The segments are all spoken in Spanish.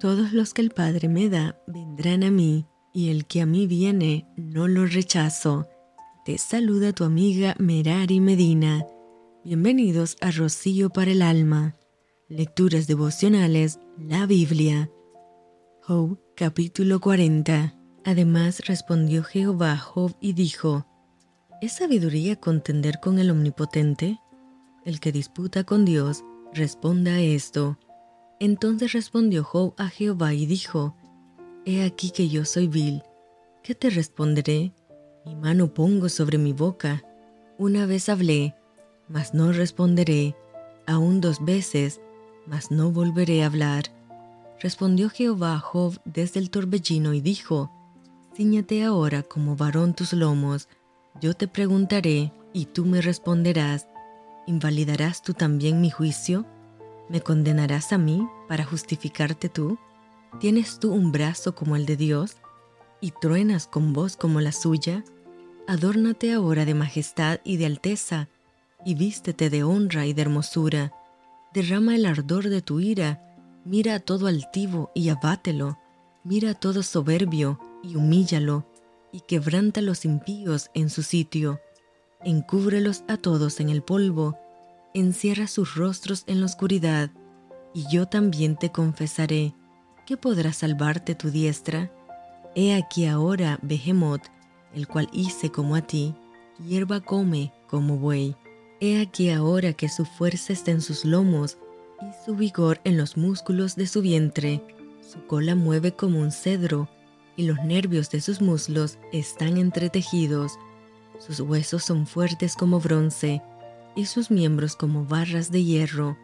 Todos los que el Padre me da vendrán a mí, y el que a mí viene no lo rechazo. Te saluda tu amiga Merari Medina. Bienvenidos a Rocío para el Alma. Lecturas devocionales, la Biblia. Job capítulo 40. Además respondió Jehová a Job y dijo, ¿Es sabiduría contender con el Omnipotente? El que disputa con Dios, responda a esto. Entonces respondió Job a Jehová y dijo, He aquí que yo soy vil. ¿Qué te responderé? Mi mano pongo sobre mi boca. Una vez hablé, mas no responderé. Aún dos veces, mas no volveré a hablar. Respondió Jehová a Job desde el torbellino y dijo, Cíñate ahora como varón tus lomos. Yo te preguntaré, y tú me responderás. ¿Invalidarás tú también mi juicio? ¿Me condenarás a mí para justificarte tú? ¿Tienes tú un brazo como el de Dios y truenas con voz como la suya? Adórnate ahora de majestad y de alteza, y vístete de honra y de hermosura. Derrama el ardor de tu ira, mira a todo altivo y abátelo, mira a todo soberbio y humíllalo, y quebranta a los impíos en su sitio. Encúbrelos a todos en el polvo, encierra sus rostros en la oscuridad, y yo también te confesaré, que podrá salvarte tu diestra. He aquí ahora Behemoth, el cual hice como a ti, hierba come como buey. He aquí ahora que su fuerza está en sus lomos y su vigor en los músculos de su vientre. Su cola mueve como un cedro y los nervios de sus muslos están entretejidos. Sus huesos son fuertes como bronce y sus miembros como barras de hierro.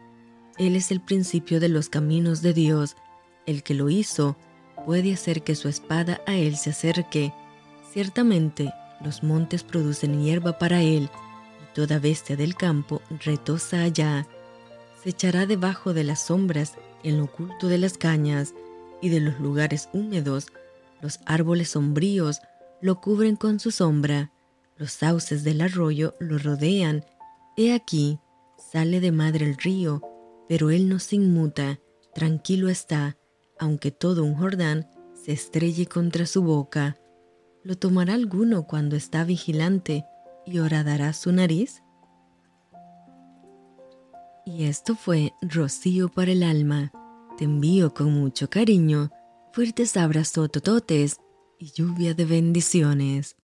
Él es el principio de los caminos de Dios. El que lo hizo puede hacer que su espada a él se acerque. Ciertamente los montes producen hierba para él, y toda bestia del campo retosa allá. Se echará debajo de las sombras, en lo oculto de las cañas, y de los lugares húmedos, los árboles sombríos lo cubren con su sombra, los sauces del arroyo lo rodean He aquí, sale de madre el río, pero él no se inmuta, tranquilo está, aunque todo un Jordán se estrelle contra su boca. ¿Lo tomará alguno cuando está vigilante y horadará su nariz? Y esto fue Rocío para el alma. Te envío con mucho cariño, fuertes abrazos tototes y lluvia de bendiciones.